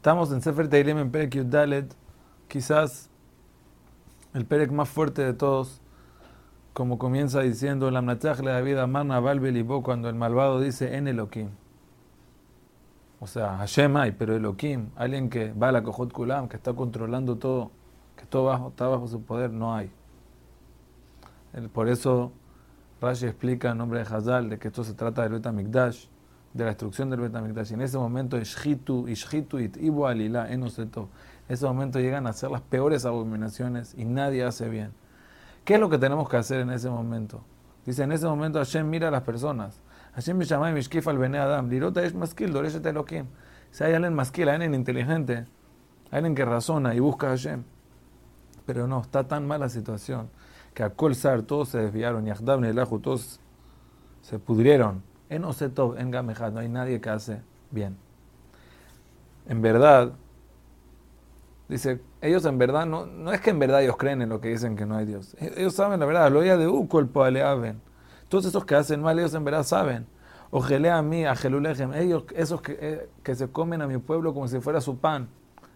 Estamos en Sefer Teilim en Perek Yudalet, quizás el Perek más fuerte de todos, como comienza diciendo, la de David Amarna Balbelibo, cuando el malvado dice en Elohim. O sea, Hashem hay, pero Elohim, alguien que va a la Kohot Kulam, que está controlando todo, que todo está bajo su poder, no hay. Por eso Rashi explica en nombre de Hazal de que esto se trata del Betamikdash, de la destrucción del Betamikdash. Y en ese momento, Ishhitu, Ishhitu, Ibu Alila, En ese momento llegan a ser las peores abominaciones y nadie hace bien. ¿Qué es lo que tenemos que hacer en ese momento? Dice, en ese momento Hashem mira a las personas. Hashem me llama Mishkif al Bene Adam. Lirota es maskil, doreshet Elohim. Si hay alguien maskil, alguien inteligente, alguien que razona y busca a Hashem. Pero no, está tan mala situación que a Kolsar todos se desviaron y a y todos se pudrieron. En Osetov, en Gamejad, no hay nadie que hace bien. En verdad, dice, ellos en verdad, no, no es que en verdad ellos creen en lo que dicen que no hay Dios. E-, ellos saben la verdad, lo oía de Poaleaven. Todos esos que hacen mal, ellos en verdad saben. Ojelea a mí, a Jelulejem, ellos, esos que, eh, que se comen a mi pueblo como si fuera su pan.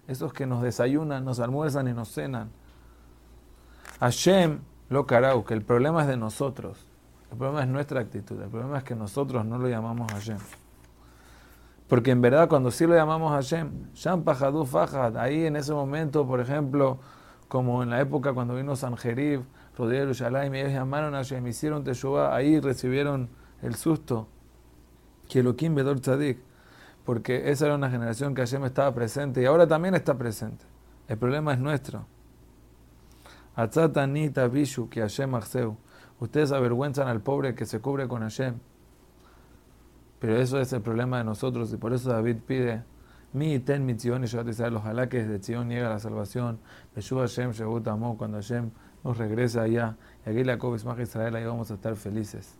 Esos que nos desayunan, nos almuerzan y nos cenan. Hashem lo carau, que el problema es de nosotros. El problema es nuestra actitud. El problema es que nosotros no lo llamamos Hashem. Porque en verdad cuando sí lo llamamos Hashem, Sham Pajadu Fajad, ahí en ese momento, por ejemplo, como en la época cuando vino Sanjerib, Rodríguez Yerushalayim, ellos llamaron a Hashem, hicieron Teshuvah, ahí recibieron el susto. Que Elohim Bedor Tzadik. Porque esa era una generación que Hashem estaba presente y ahora también está presente. El problema es nuestro. Atzatanita Bishu que Hashem Ustedes avergüenzan al pobre que se cubre con Hashem. Pero eso es el problema de nosotros y por eso David pide mi ten mi Tzion y Israel, ojalá que desde Tzion llega la salvación. Beshu Hashem Shebut Amo, cuando Hashem nos regrese allá. Y aquí la más Israel, ahí vamos a estar felices.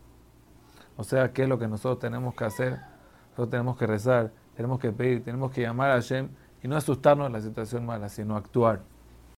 O sea, ¿qué es lo que nosotros tenemos que hacer? Nosotros tenemos que rezar, tenemos que pedir, tenemos que llamar a Hashem y no asustarnos de la situación mala, sino actuar.